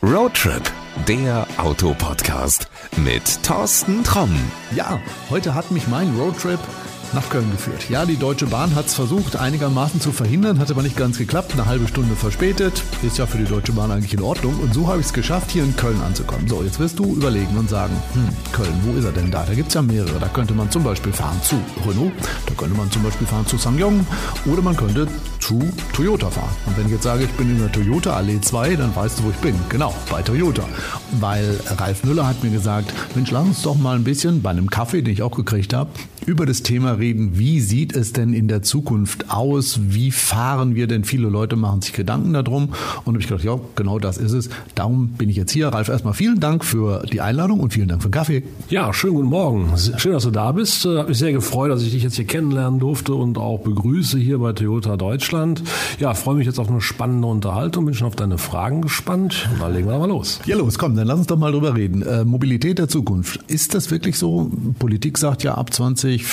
Roadtrip, der Autopodcast mit Thorsten Tromm. Ja, heute hat mich mein Roadtrip nach Köln geführt. Ja, die Deutsche Bahn hat es versucht, einigermaßen zu verhindern, hat aber nicht ganz geklappt. Eine halbe Stunde verspätet. Ist ja für die Deutsche Bahn eigentlich in Ordnung. Und so habe ich es geschafft, hier in Köln anzukommen. So, jetzt wirst du überlegen und sagen, hm, Köln, wo ist er denn da? Da gibt es ja mehrere. Da könnte man zum Beispiel fahren zu Renault, da könnte man zum Beispiel fahren zu Sangyong oder man könnte zu Toyota fahren. Und wenn ich jetzt sage, ich bin in der Toyota Allee 2, dann weißt du, wo ich bin. Genau, bei Toyota. Weil Ralf Müller hat mir gesagt, Mensch, lass uns doch mal ein bisschen bei einem Kaffee, den ich auch gekriegt habe, über das Thema reden, wie sieht es denn in der Zukunft aus? Wie fahren wir denn? Viele Leute machen sich Gedanken darum. Und habe ich gedacht, ja, genau das ist es. Darum bin ich jetzt hier. Ralf, erstmal vielen Dank für die Einladung und vielen Dank für den Kaffee. Ja, schönen guten Morgen. Schön, dass du da bist. Äh, Habe mich sehr gefreut, dass ich dich jetzt hier kennenlernen durfte und auch begrüße hier bei Toyota Deutschland. Ja, freue mich jetzt auf eine spannende Unterhaltung. Bin schon auf deine Fragen gespannt. Dann legen wir mal los. Ja, los, komm, dann lass uns doch mal drüber reden. Äh, Mobilität der Zukunft. Ist das wirklich so? Politik sagt ja, ab 2035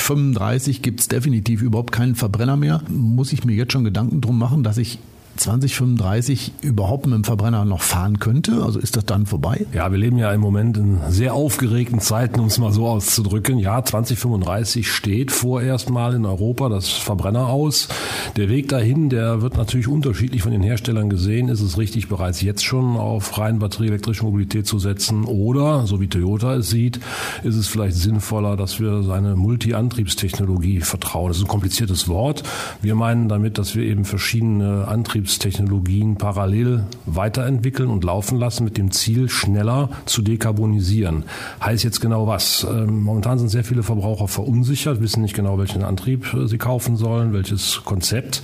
gibt es definitiv überhaupt keinen Verbrenner mehr. Muss ich mir jetzt schon Gedanken drum machen, dass ich 2035 überhaupt mit dem Verbrenner noch fahren könnte? Also ist das dann vorbei? Ja, wir leben ja im Moment in sehr aufgeregten Zeiten, um es mal so auszudrücken. Ja, 2035 steht vorerst mal in Europa das Verbrenner aus. Der Weg dahin, der wird natürlich unterschiedlich von den Herstellern gesehen. Ist es richtig, bereits jetzt schon auf rein batterieelektrische Mobilität zu setzen? Oder, so wie Toyota es sieht, ist es vielleicht sinnvoller, dass wir seine Multi-Antriebstechnologie vertrauen? Das ist ein kompliziertes Wort. Wir meinen damit, dass wir eben verschiedene Antriebs Antriebstechnologien parallel weiterentwickeln und laufen lassen mit dem Ziel, schneller zu dekarbonisieren. Heißt jetzt genau was? Ähm, momentan sind sehr viele Verbraucher verunsichert, wissen nicht genau, welchen Antrieb äh, sie kaufen sollen, welches Konzept.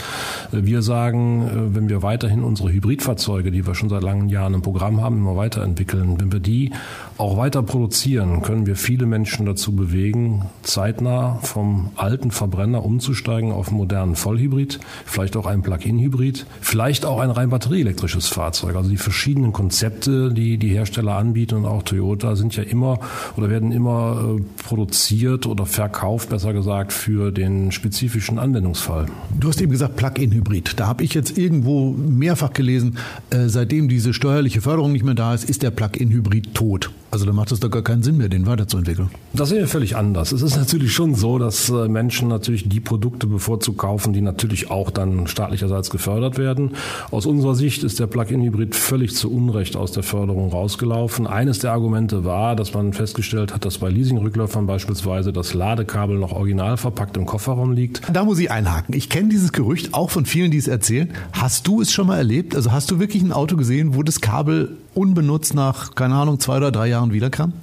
Äh, wir sagen, äh, wenn wir weiterhin unsere Hybridfahrzeuge, die wir schon seit langen Jahren im Programm haben, immer weiterentwickeln, wenn wir die auch weiter produzieren, können wir viele Menschen dazu bewegen, zeitnah vom alten Verbrenner umzusteigen auf einen modernen Vollhybrid, vielleicht auch einen Plug-in-Hybrid, vielleicht auch ein rein batterieelektrisches Fahrzeug. Also die verschiedenen Konzepte, die die Hersteller anbieten und auch Toyota sind ja immer oder werden immer äh, produziert oder verkauft, besser gesagt, für den spezifischen Anwendungsfall. Du hast eben gesagt Plug-in-Hybrid. Da habe ich jetzt irgendwo mehrfach gelesen, äh, seitdem diese steuerliche Förderung nicht mehr da ist, ist der Plug-in-Hybrid tot. Also da macht es doch gar keinen Sinn mehr, den weiterzuentwickeln. Das sehen wir völlig anders. Es ist natürlich schon so, dass äh, Menschen natürlich die Produkte bevorzugt kaufen, die natürlich auch dann staatlicherseits gefördert werden. Aus unserer Sicht ist der Plug-in-Hybrid völlig zu Unrecht aus der Förderung rausgelaufen. Eines der Argumente war, dass man festgestellt hat, dass bei Leasingrückläufern beispielsweise das Ladekabel noch original verpackt im Kofferraum liegt. Da muss ich einhaken. Ich kenne dieses Gerücht auch von vielen, die es erzählen. Hast du es schon mal erlebt? Also hast du wirklich ein Auto gesehen, wo das Kabel unbenutzt nach, keine Ahnung, zwei oder drei Jahren wiederkam?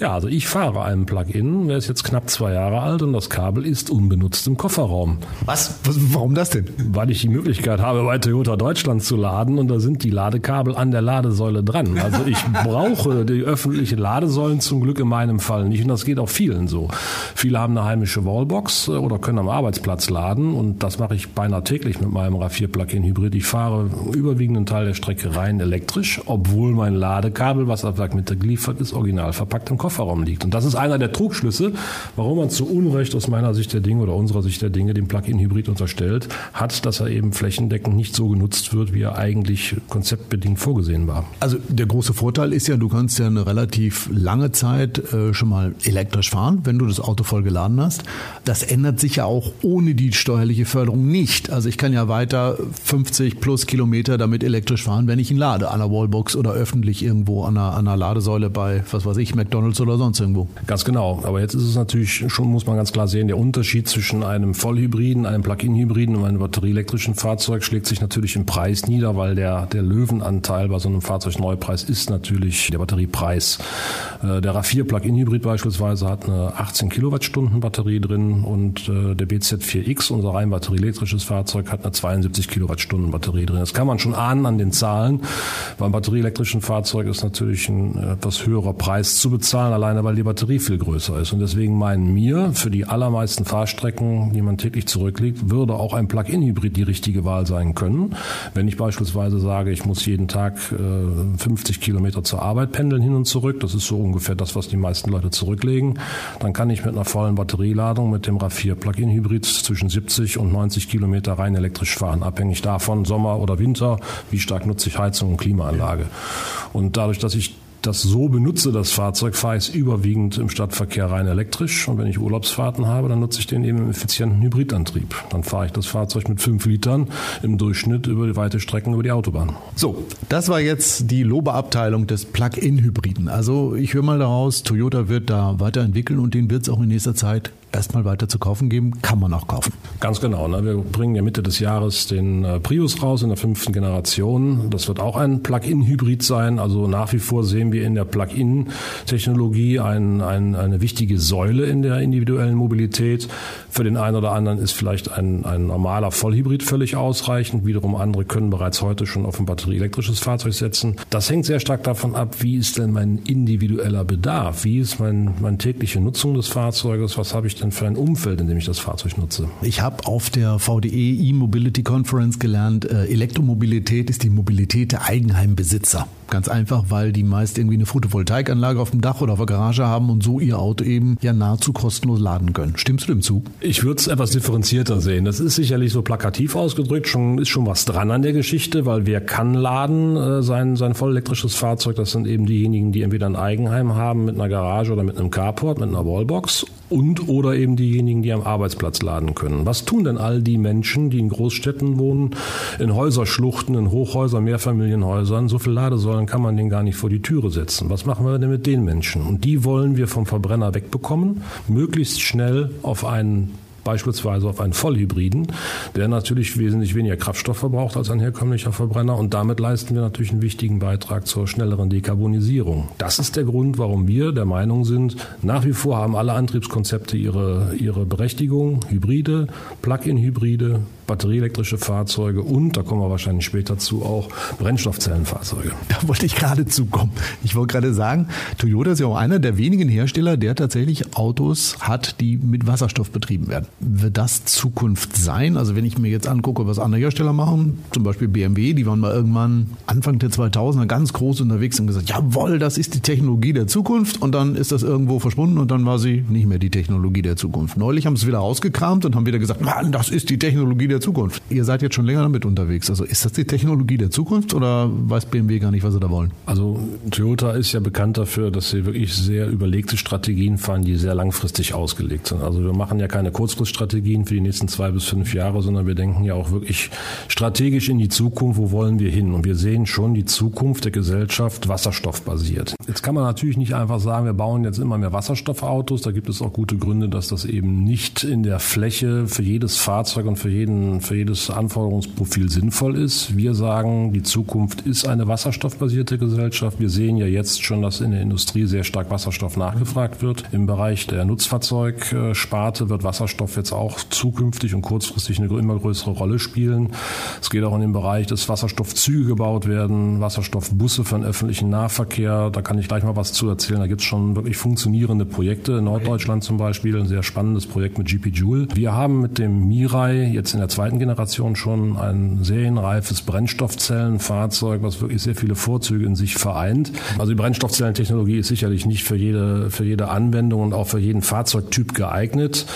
Ja, also ich fahre einen Plug-in, der ist jetzt knapp zwei Jahre alt und das Kabel ist unbenutzt im Kofferraum. Was? Was? Warum das denn? Weil ich die Möglichkeit habe, bei Toyota Deutschland zu laden und da sind die Ladekabel an der Ladesäule dran. Also ich brauche die öffentlichen Ladesäulen zum Glück in meinem Fall nicht und das geht auch vielen so. Viele haben eine heimische Wallbox oder können am Arbeitsplatz laden und das mache ich beinahe täglich mit meinem RAV4 Plug-in Hybrid. Ich fahre überwiegenden Teil der Strecke rein elektrisch, obwohl mein Ladekabel, was ab Werk mitgeliefert ist, original verpackt im Kofferraum Kofferraum liegt. Und das ist einer der Trugschlüsse, warum man zu Unrecht aus meiner Sicht der Dinge oder unserer Sicht der Dinge dem Plug-in-Hybrid unterstellt, hat, dass er eben flächendeckend nicht so genutzt wird, wie er eigentlich konzeptbedingt vorgesehen war. Also der große Vorteil ist ja, du kannst ja eine relativ lange Zeit äh, schon mal elektrisch fahren, wenn du das Auto voll geladen hast. Das ändert sich ja auch ohne die steuerliche Förderung nicht. Also ich kann ja weiter 50 plus Kilometer damit elektrisch fahren, wenn ich ihn lade, an der Wallbox oder öffentlich irgendwo an einer, an einer Ladesäule bei, was weiß ich, McDonalds oder sonst irgendwo. Ganz genau. Aber jetzt ist es natürlich schon, muss man ganz klar sehen, der Unterschied zwischen einem Vollhybriden, einem Plug-in-Hybriden und einem batterieelektrischen Fahrzeug schlägt sich natürlich im Preis nieder, weil der, der Löwenanteil bei so einem Fahrzeugneupreis ist natürlich der Batteriepreis. Äh, der RAV4 Plug-in-Hybrid beispielsweise hat eine 18 Kilowattstunden Batterie drin und äh, der BZ4X, unser rein batterieelektrisches Fahrzeug, hat eine 72 Kilowattstunden Batterie drin. Das kann man schon ahnen an den Zahlen. Beim batterieelektrischen Fahrzeug ist natürlich ein etwas höherer Preis zu bezahlen fahren, alleine weil die Batterie viel größer ist. Und deswegen meinen mir, für die allermeisten Fahrstrecken, die man täglich zurücklegt, würde auch ein Plug-in-Hybrid die richtige Wahl sein können. Wenn ich beispielsweise sage, ich muss jeden Tag äh, 50 Kilometer zur Arbeit pendeln hin und zurück, das ist so ungefähr das, was die meisten Leute zurücklegen, dann kann ich mit einer vollen Batterieladung mit dem RAV4 Plug-in-Hybrid zwischen 70 und 90 Kilometer rein elektrisch fahren, abhängig davon, Sommer oder Winter, wie stark nutze ich Heizung und Klimaanlage. Und dadurch, dass ich das so benutze, das Fahrzeug, fahre ich es überwiegend im Stadtverkehr rein elektrisch. Und wenn ich Urlaubsfahrten habe, dann nutze ich den eben im effizienten Hybridantrieb. Dann fahre ich das Fahrzeug mit fünf Litern im Durchschnitt über die weite Strecken über die Autobahn. So, das war jetzt die Lobeabteilung des Plug-in-Hybriden. Also ich höre mal daraus, Toyota wird da weiterentwickeln und den wird es auch in nächster Zeit erstmal weiter zu kaufen geben, kann man auch kaufen. Ganz genau. Ne? Wir bringen ja Mitte des Jahres den äh, Prius raus in der fünften Generation. Das wird auch ein Plug-in-Hybrid sein. Also nach wie vor sehen wir in der Plug-in-Technologie ein, ein, eine wichtige Säule in der individuellen Mobilität. Für den einen oder anderen ist vielleicht ein, ein normaler Vollhybrid völlig ausreichend. Wiederum andere können bereits heute schon auf ein batterieelektrisches Fahrzeug setzen. Das hängt sehr stark davon ab, wie ist denn mein individueller Bedarf? Wie ist mein, meine tägliche Nutzung des Fahrzeuges? Was habe ich denn für ein Umfeld, in dem ich das Fahrzeug nutze? Ich habe auf der VDE E-Mobility Conference gelernt, äh, Elektromobilität ist die Mobilität der Eigenheimbesitzer. Ganz einfach, weil die meist irgendwie eine Photovoltaikanlage auf dem Dach oder auf der Garage haben und so ihr Auto eben ja nahezu kostenlos laden können. Stimmst du dem zu? Ich würde es etwas differenzierter sehen. Das ist sicherlich so plakativ ausgedrückt, schon, ist schon was dran an der Geschichte, weil wer kann laden äh, sein, sein vollelektrisches Fahrzeug? Das sind eben diejenigen, die entweder ein Eigenheim haben mit einer Garage oder mit einem Carport, mit einer Wallbox und oder eben diejenigen, die am Arbeitsplatz laden können. Was tun denn all die Menschen, die in Großstädten wohnen, in Häuserschluchten, in Hochhäusern, Mehrfamilienhäusern? So viel Ladesäulen kann man denen gar nicht vor die Türe setzen. Was machen wir denn mit den Menschen? Und die wollen wir vom Verbrenner wegbekommen, möglichst schnell auf einen beispielsweise auf einen Vollhybriden, der natürlich wesentlich weniger Kraftstoff verbraucht als ein herkömmlicher Verbrenner und damit leisten wir natürlich einen wichtigen Beitrag zur schnelleren Dekarbonisierung. Das ist der Grund, warum wir der Meinung sind, nach wie vor haben alle Antriebskonzepte ihre, ihre Berechtigung, Hybride, Plug-in-Hybride, batterieelektrische Fahrzeuge und, da kommen wir wahrscheinlich später zu, auch Brennstoffzellenfahrzeuge. Da wollte ich gerade zukommen. Ich wollte gerade sagen, Toyota ist ja auch einer der wenigen Hersteller, der tatsächlich Autos hat, die mit Wasserstoff betrieben werden. Wird das Zukunft sein? Also wenn ich mir jetzt angucke, was andere Hersteller machen, zum Beispiel BMW, die waren mal irgendwann Anfang der 2000er ganz groß unterwegs und gesagt, jawohl, das ist die Technologie der Zukunft und dann ist das irgendwo verschwunden und dann war sie nicht mehr die Technologie der Zukunft. Neulich haben sie es wieder rausgekramt und haben wieder gesagt, Mann, das ist die Technologie der der Zukunft. Ihr seid jetzt schon länger damit unterwegs. Also ist das die Technologie der Zukunft oder weiß BMW gar nicht, was sie da wollen? Also Toyota ist ja bekannt dafür, dass sie wirklich sehr überlegte Strategien fahren, die sehr langfristig ausgelegt sind. Also wir machen ja keine Kurzfriststrategien für die nächsten zwei bis fünf Jahre, sondern wir denken ja auch wirklich strategisch in die Zukunft, wo wollen wir hin? Und wir sehen schon die Zukunft der Gesellschaft wasserstoffbasiert. Jetzt kann man natürlich nicht einfach sagen, wir bauen jetzt immer mehr Wasserstoffautos. Da gibt es auch gute Gründe, dass das eben nicht in der Fläche für jedes Fahrzeug und für jeden für jedes Anforderungsprofil sinnvoll ist. Wir sagen, die Zukunft ist eine wasserstoffbasierte Gesellschaft. Wir sehen ja jetzt schon, dass in der Industrie sehr stark Wasserstoff nachgefragt wird. Im Bereich der Nutzfahrzeugsparte wird Wasserstoff jetzt auch zukünftig und kurzfristig eine immer größere Rolle spielen. Es geht auch in den Bereich, dass Wasserstoffzüge gebaut werden, Wasserstoffbusse für den öffentlichen Nahverkehr. Da kann ich gleich mal was zu erzählen. Da gibt es schon wirklich funktionierende Projekte. In Norddeutschland zum Beispiel ein sehr spannendes Projekt mit GP Joule. Wir haben mit dem Mirai jetzt in der zweiten Generation schon ein serienreifes Brennstoffzellenfahrzeug, was wirklich sehr viele Vorzüge in sich vereint. Also die Brennstoffzellentechnologie ist sicherlich nicht für jede, für jede Anwendung und auch für jeden Fahrzeugtyp geeignet.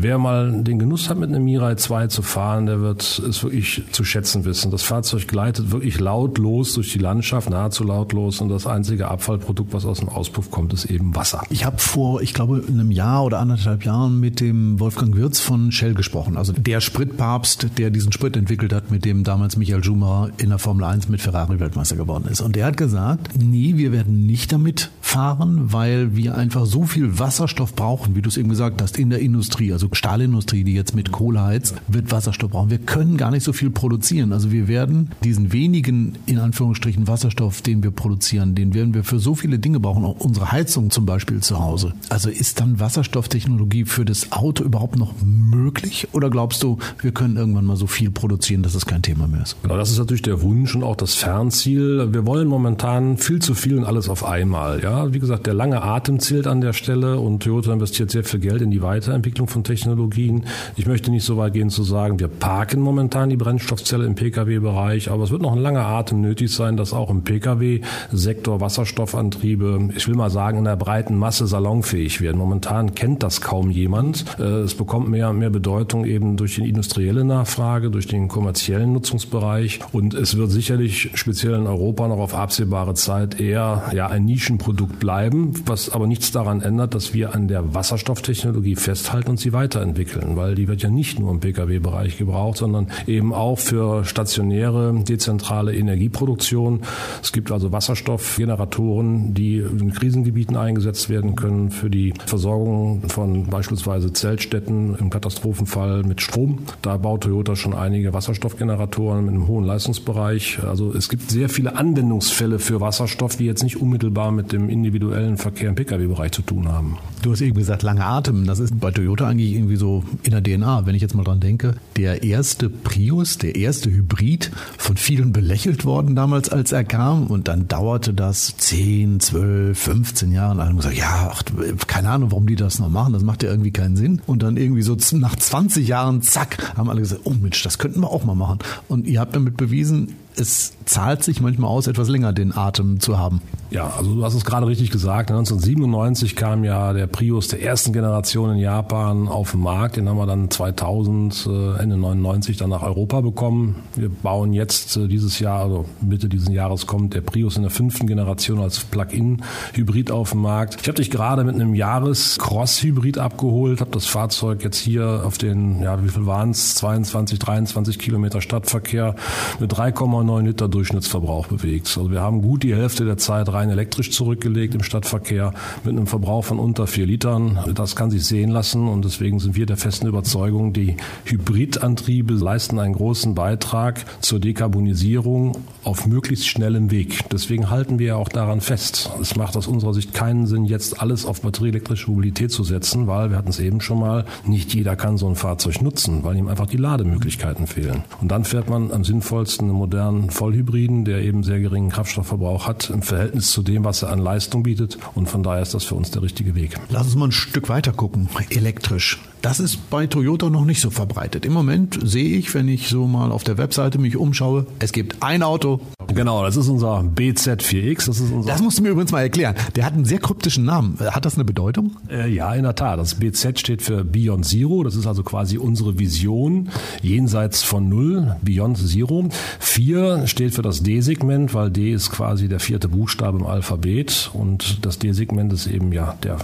Wer mal den Genuss hat, mit einem Mirai 2 zu fahren, der wird es wirklich zu schätzen wissen. Das Fahrzeug gleitet wirklich lautlos durch die Landschaft, nahezu lautlos und das einzige Abfallprodukt, was aus dem Auspuff kommt, ist eben Wasser. Ich habe vor, ich glaube, einem Jahr oder anderthalb Jahren mit dem Wolfgang Wirz von Shell gesprochen. Also der Spritpapst, der diesen Sprit entwickelt hat, mit dem damals Michael Schumacher in der Formel 1 mit Ferrari Weltmeister geworden ist. Und der hat gesagt, nee, wir werden nicht damit fahren, weil wir einfach so viel Wasserstoff brauchen, wie du es eben gesagt hast, in der Industrie. Also Stahlindustrie, die jetzt mit Kohle heizt, wird Wasserstoff brauchen. Wir können gar nicht so viel produzieren. Also wir werden diesen wenigen, in Anführungsstrichen, Wasserstoff, den wir produzieren, den werden wir für so viele Dinge brauchen. Auch unsere Heizung zum Beispiel zu Hause. Also ist dann Wasserstofftechnologie für das Auto überhaupt noch möglich? Oder glaubst du, wir können irgendwann mal so viel produzieren, dass es kein Thema mehr ist? Genau, das ist natürlich der Wunsch und auch das Fernziel. Wir wollen momentan viel zu viel und alles auf einmal. Ja, wie gesagt, der lange Atem zählt an der Stelle und Toyota investiert sehr viel Geld in die Weiterentwicklung von Technologien. Ich möchte nicht so weit gehen zu sagen, wir parken momentan die Brennstoffzelle im Pkw-Bereich, aber es wird noch ein langer Atem nötig sein, dass auch im Pkw-Sektor Wasserstoffantriebe, ich will mal sagen, in der breiten Masse salonfähig werden. Momentan kennt das kaum jemand. Äh, es bekommt mehr und mehr Bedeutung eben durch die industrielle Nachfrage, durch den kommerziellen Nutzungsbereich und es wird sicherlich speziell in Europa noch auf absehbare Zeit eher ja ein Nischenprodukt bleiben, was aber nichts daran ändert, dass wir an der Wasserstofftechnologie festhalten und sie weiterentwickeln, weil die wird ja nicht nur im Pkw-Bereich gebraucht, sondern eben auch für stationäre, dezentrale Energieproduktion. Es gibt also Wasserstoffgeneratoren, die in Krisengebieten eingesetzt werden können für die Versorgung von beispielsweise Zeltstätten im Katastrophenfall mit Strom. Da baut Toyota schon einige Wasserstoffgeneratoren mit einem hohen Leistungsbereich. Also es gibt sehr viele Anwendungsfälle für Wasserstoff, die jetzt nicht unmittelbar mit dem individuellen Verkehr im Pkw-Bereich zu tun haben. Du hast eben gesagt, lange Atem. Das ist bei Toyota eigentlich irgendwie so in der DNA, wenn ich jetzt mal dran denke. Der erste Prius, der erste Hybrid, von vielen belächelt worden damals, als er kam. Und dann dauerte das 10, 12, 15 Jahre. Und alle haben gesagt, ja, ach, keine Ahnung, warum die das noch machen. Das macht ja irgendwie keinen Sinn. Und dann irgendwie so nach 20 Jahren, zack, haben alle gesagt, oh Mensch, das könnten wir auch mal machen. Und ihr habt damit bewiesen, es zahlt sich manchmal aus, etwas länger den Atem zu haben. Ja, also du hast es gerade richtig gesagt. 1997 kam ja der Prius der ersten Generation in Japan auf den Markt. Den haben wir dann 2000, äh, Ende 99 dann nach Europa bekommen. Wir bauen jetzt äh, dieses Jahr, also Mitte dieses Jahres kommt der Prius in der fünften Generation als Plug-in-Hybrid auf den Markt. Ich habe dich gerade mit einem Jahres-Cross-Hybrid abgeholt, habe das Fahrzeug jetzt hier auf den, ja, wie viel waren es? 22, 23 Kilometer Stadtverkehr mit 3,9 Liter Durchschnittsverbrauch bewegt. Also wir haben gut die Hälfte der Zeit rein elektrisch zurückgelegt im Stadtverkehr mit einem Verbrauch von unter vier Litern. Das kann sich sehen lassen und deswegen sind wir der festen Überzeugung, die Hybridantriebe leisten einen großen Beitrag zur Dekarbonisierung auf möglichst schnellem Weg. Deswegen halten wir auch daran fest. Es macht aus unserer Sicht keinen Sinn, jetzt alles auf batterieelektrische Mobilität zu setzen, weil wir hatten es eben schon mal, nicht jeder kann so ein Fahrzeug nutzen, weil ihm einfach die Lademöglichkeiten fehlen. Und dann fährt man am sinnvollsten einen modernen Vollhybriden, der eben sehr geringen Kraftstoffverbrauch hat im Verhältnis zu dem, was er an Leistung bietet. Und von daher ist das für uns der richtige Weg. Lass uns mal ein Stück weiter gucken. Elektrisch. Das ist bei Toyota noch nicht so verbreitet. Im Moment sehe ich, wenn ich so mal auf der Webseite mich umschaue, es gibt ein Auto. Genau, das ist unser BZ4X. Das, ist unser das musst du mir übrigens mal erklären. Der hat einen sehr kryptischen Namen. Hat das eine Bedeutung? Äh, ja, in der Tat. Das BZ steht für Beyond Zero. Das ist also quasi unsere Vision jenseits von Null, Beyond Zero. Vier steht für das D-Segment, weil D ist quasi der vierte Buchstabe im Alphabet und das D-Segment ist eben ja der,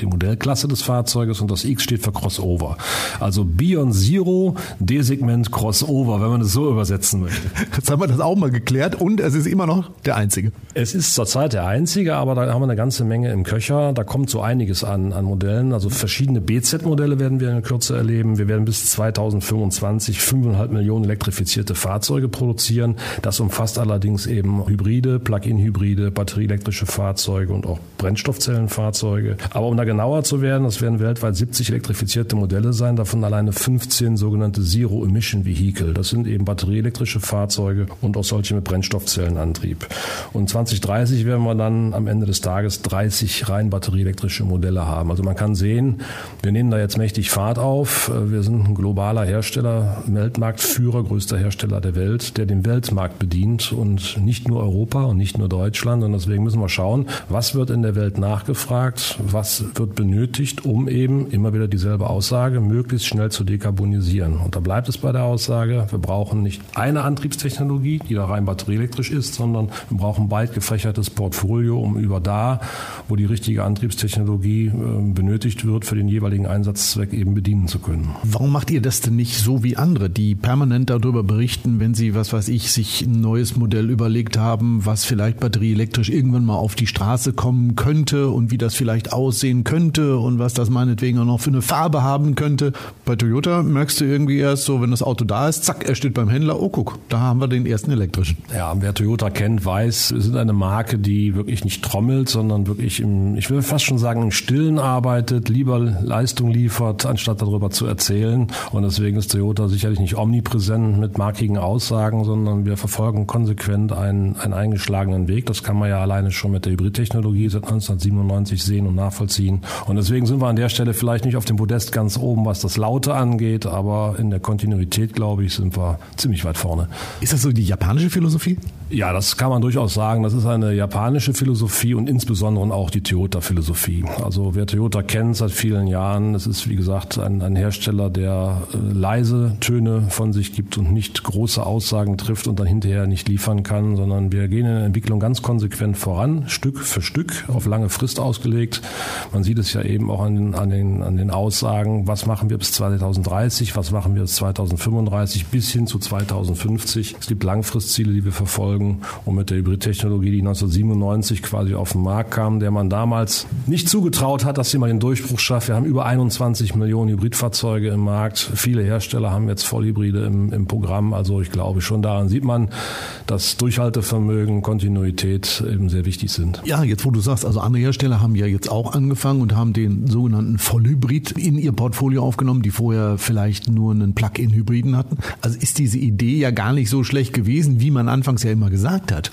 die Modellklasse des Fahrzeuges und das X steht für Crossover. Crossover. Also Beyond Zero, D-Segment Crossover, wenn man es so übersetzen möchte. Jetzt haben wir das auch mal geklärt und es ist immer noch der einzige. Es ist zurzeit der einzige, aber da haben wir eine ganze Menge im Köcher. Da kommt so einiges an, an Modellen. Also verschiedene BZ-Modelle werden wir in Kürze erleben. Wir werden bis 2025 5,5 Millionen elektrifizierte Fahrzeuge produzieren. Das umfasst allerdings eben Hybride, Plug-in-Hybride, batterieelektrische Fahrzeuge und auch Brennstoffzellenfahrzeuge. Aber um da genauer zu werden, das werden weltweit 70 elektrifizierte selektierte Modelle sein, davon alleine 15 sogenannte Zero-Emission Vehicle. Das sind eben batterieelektrische Fahrzeuge und auch solche mit Brennstoffzellenantrieb. Und 2030 werden wir dann am Ende des Tages 30 rein batterieelektrische Modelle haben. Also man kann sehen, wir nehmen da jetzt mächtig Fahrt auf. Wir sind ein globaler Hersteller, Weltmarktführer, größter Hersteller der Welt, der den Weltmarkt bedient und nicht nur Europa und nicht nur Deutschland. Und deswegen müssen wir schauen, was wird in der Welt nachgefragt, was wird benötigt, um eben immer wieder dieselbe Aussage Aussage, möglichst schnell zu dekarbonisieren. Und da bleibt es bei der Aussage, wir brauchen nicht eine Antriebstechnologie, die da rein batterieelektrisch ist, sondern wir brauchen ein weit gefächertes Portfolio, um über da, wo die richtige Antriebstechnologie äh, benötigt wird, für den jeweiligen Einsatzzweck eben bedienen zu können. Warum macht ihr das denn nicht so wie andere, die permanent darüber berichten, wenn sie, was weiß ich, sich ein neues Modell überlegt haben, was vielleicht batterieelektrisch irgendwann mal auf die Straße kommen könnte und wie das vielleicht aussehen könnte und was das meinetwegen auch noch für eine Farbe hat? Haben könnte. Bei Toyota merkst du irgendwie erst so, wenn das Auto da ist, zack, er steht beim Händler, oh guck, da haben wir den ersten elektrischen. Ja, wer Toyota kennt, weiß, wir sind eine Marke, die wirklich nicht trommelt, sondern wirklich im, ich will fast schon sagen, im Stillen arbeitet, lieber Leistung liefert, anstatt darüber zu erzählen. Und deswegen ist Toyota sicherlich nicht omnipräsent mit markigen Aussagen, sondern wir verfolgen konsequent einen, einen eingeschlagenen Weg. Das kann man ja alleine schon mit der Hybridtechnologie seit 1997 sehen und nachvollziehen. Und deswegen sind wir an der Stelle vielleicht nicht auf dem Podest ganz oben, was das Laute angeht, aber in der Kontinuität, glaube ich, sind wir ziemlich weit vorne. Ist das so die japanische Philosophie? Ja, das kann man durchaus sagen. Das ist eine japanische Philosophie und insbesondere auch die Toyota-Philosophie. Also wer Toyota kennt seit vielen Jahren, es ist wie gesagt ein, ein Hersteller, der äh, leise Töne von sich gibt und nicht große Aussagen trifft und dann hinterher nicht liefern kann, sondern wir gehen in der Entwicklung ganz konsequent voran, Stück für Stück, auf lange Frist ausgelegt. Man sieht es ja eben auch an an den, an den Aussagen, was machen wir bis 2030, was machen wir bis 2035 bis hin zu 2050. Es gibt Langfristziele, die wir verfolgen. Und mit der Hybridtechnologie, die 1997 quasi auf den Markt kam, der man damals nicht zugetraut hat, dass sie mal den Durchbruch schafft. Wir haben über 21 Millionen Hybridfahrzeuge im Markt. Viele Hersteller haben jetzt Vollhybride im, im Programm. Also ich glaube schon daran sieht man, dass Durchhaltevermögen, Kontinuität eben sehr wichtig sind. Ja, jetzt wo du sagst, also andere Hersteller haben ja jetzt auch angefangen und haben den sogenannten Vollhybrid in ihr Portfolio aufgenommen, die vorher vielleicht nur einen Plug-in-Hybriden hatten. Also ist diese Idee ja gar nicht so schlecht gewesen, wie man anfangs ja immer gesagt hat.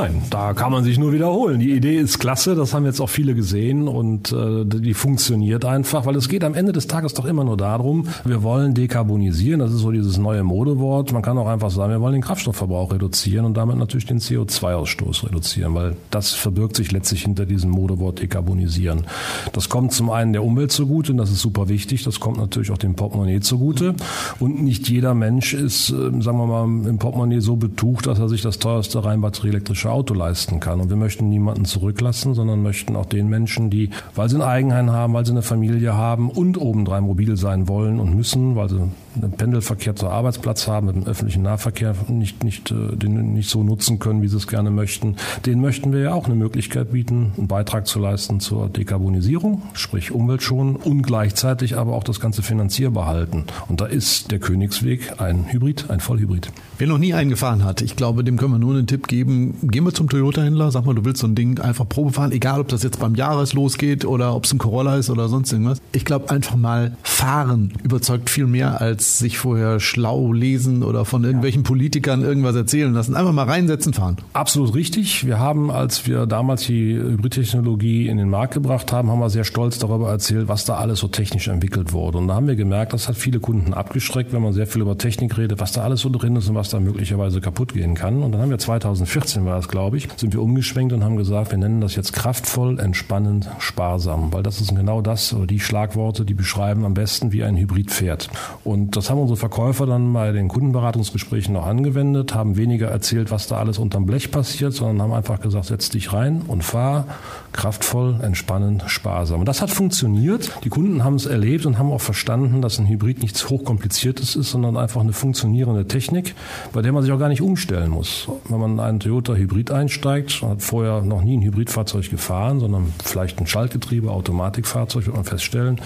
Nein, da kann man sich nur wiederholen. Die Idee ist klasse, das haben jetzt auch viele gesehen und äh, die funktioniert einfach, weil es geht am Ende des Tages doch immer nur darum, wir wollen dekarbonisieren, das ist so dieses neue Modewort. Man kann auch einfach sagen, wir wollen den Kraftstoffverbrauch reduzieren und damit natürlich den CO2-Ausstoß reduzieren, weil das verbirgt sich letztlich hinter diesem Modewort dekarbonisieren. Das kommt zum einen der Umwelt zugute und das ist super wichtig, das kommt natürlich auch dem Portemonnaie zugute und nicht jeder Mensch ist, äh, sagen wir mal, im Portemonnaie so betucht, dass er sich das teuerste rein batterieelektrische elektrische Auto leisten kann. Und wir möchten niemanden zurücklassen, sondern möchten auch den Menschen, die, weil sie ein Eigenheim haben, weil sie eine Familie haben und obendrein mobil sein wollen und müssen, weil sie einen Pendelverkehr zur Arbeitsplatz haben, mit dem öffentlichen Nahverkehr nicht, nicht, äh, den nicht so nutzen können, wie sie es gerne möchten, denen möchten wir ja auch eine Möglichkeit bieten, einen Beitrag zu leisten zur Dekarbonisierung, sprich Umwelt schonen und gleichzeitig aber auch das Ganze finanzierbar halten. Und da ist der Königsweg ein Hybrid, ein Vollhybrid. Wer noch nie einen gefahren hat, ich glaube, dem können wir nur einen Tipp geben. Gehen wir zum Toyota-Händler, sag mal, du willst so ein Ding einfach Probe fahren, egal ob das jetzt beim Jahres losgeht oder ob es ein Corolla ist oder sonst irgendwas. Ich glaube, einfach mal fahren überzeugt viel mehr als sich vorher schlau lesen oder von irgendwelchen Politikern irgendwas erzählen lassen. Einfach mal reinsetzen, fahren. Absolut richtig. Wir haben, als wir damals die Hybridtechnologie in den Markt gebracht haben, haben wir sehr stolz darüber erzählt, was da alles so technisch entwickelt wurde. Und da haben wir gemerkt, das hat viele Kunden abgeschreckt, wenn man sehr viel über Technik redet, was da alles so drin ist und was da möglicherweise kaputt gehen kann. Und dann haben wir 2014 war das, glaube ich, sind wir umgeschwenkt und haben gesagt, wir nennen das jetzt kraftvoll, entspannend, sparsam, weil das ist genau das oder die Schlagworte, die beschreiben am besten, wie ein Hybrid fährt. Und das haben unsere Verkäufer dann bei den Kundenberatungsgesprächen noch angewendet, haben weniger erzählt, was da alles unterm Blech passiert, sondern haben einfach gesagt, setz dich rein und fahr kraftvoll, entspannend, sparsam. Und das hat funktioniert. Die Kunden haben es erlebt und haben auch verstanden, dass ein Hybrid nichts hochkompliziertes ist, sondern einfach eine funktionierende Technik, bei der man sich auch gar nicht umstellen muss. Wenn man in einen Toyota Hybrid einsteigt, hat vorher noch nie ein Hybridfahrzeug gefahren, sondern vielleicht ein Schaltgetriebe, Automatikfahrzeug, wird man feststellen,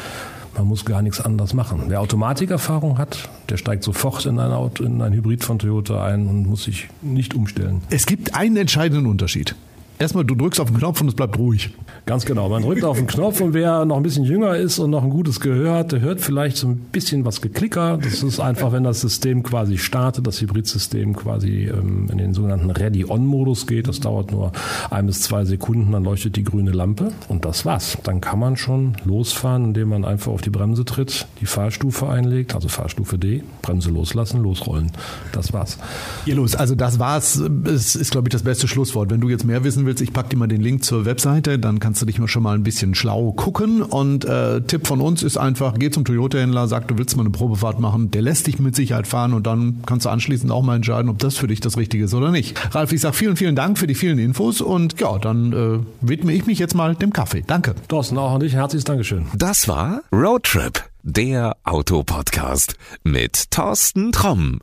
man muss gar nichts anderes machen. Wer Automatikerfahrung hat, der steigt sofort in ein, Auto, in ein Hybrid von Toyota ein und muss sich nicht umstellen. Es gibt einen entscheidenden Unterschied. Erstmal, du drückst auf den Knopf und es bleibt ruhig. Ganz genau. Man drückt auf den Knopf und wer noch ein bisschen jünger ist und noch ein gutes Gehör hat, der hört vielleicht so ein bisschen was geklicker. Das ist einfach, wenn das System quasi startet, das Hybridsystem quasi ähm, in den sogenannten Ready-On-Modus geht. Das dauert nur ein bis zwei Sekunden, dann leuchtet die grüne Lampe und das war's. Dann kann man schon losfahren, indem man einfach auf die Bremse tritt, die Fahrstufe einlegt, also Fahrstufe D, Bremse loslassen, losrollen. Das war's. Hier los, also das war's. Es ist, glaube ich, das beste Schlusswort. Wenn du jetzt mehr wissen willst, ich packe dir mal den Link zur Webseite, dann kannst du dich mal schon mal ein bisschen schlau gucken. Und äh, Tipp von uns ist einfach, geh zum Toyota-Händler, sag, du willst mal eine Probefahrt machen, der lässt dich mit Sicherheit fahren und dann kannst du anschließend auch mal entscheiden, ob das für dich das Richtige ist oder nicht. Ralf, ich sage vielen, vielen Dank für die vielen Infos und ja, dann äh, widme ich mich jetzt mal dem Kaffee. Danke. Thorsten, auch an dich herzliches Dankeschön. Das war Roadtrip, der Autopodcast mit Thorsten Tromm.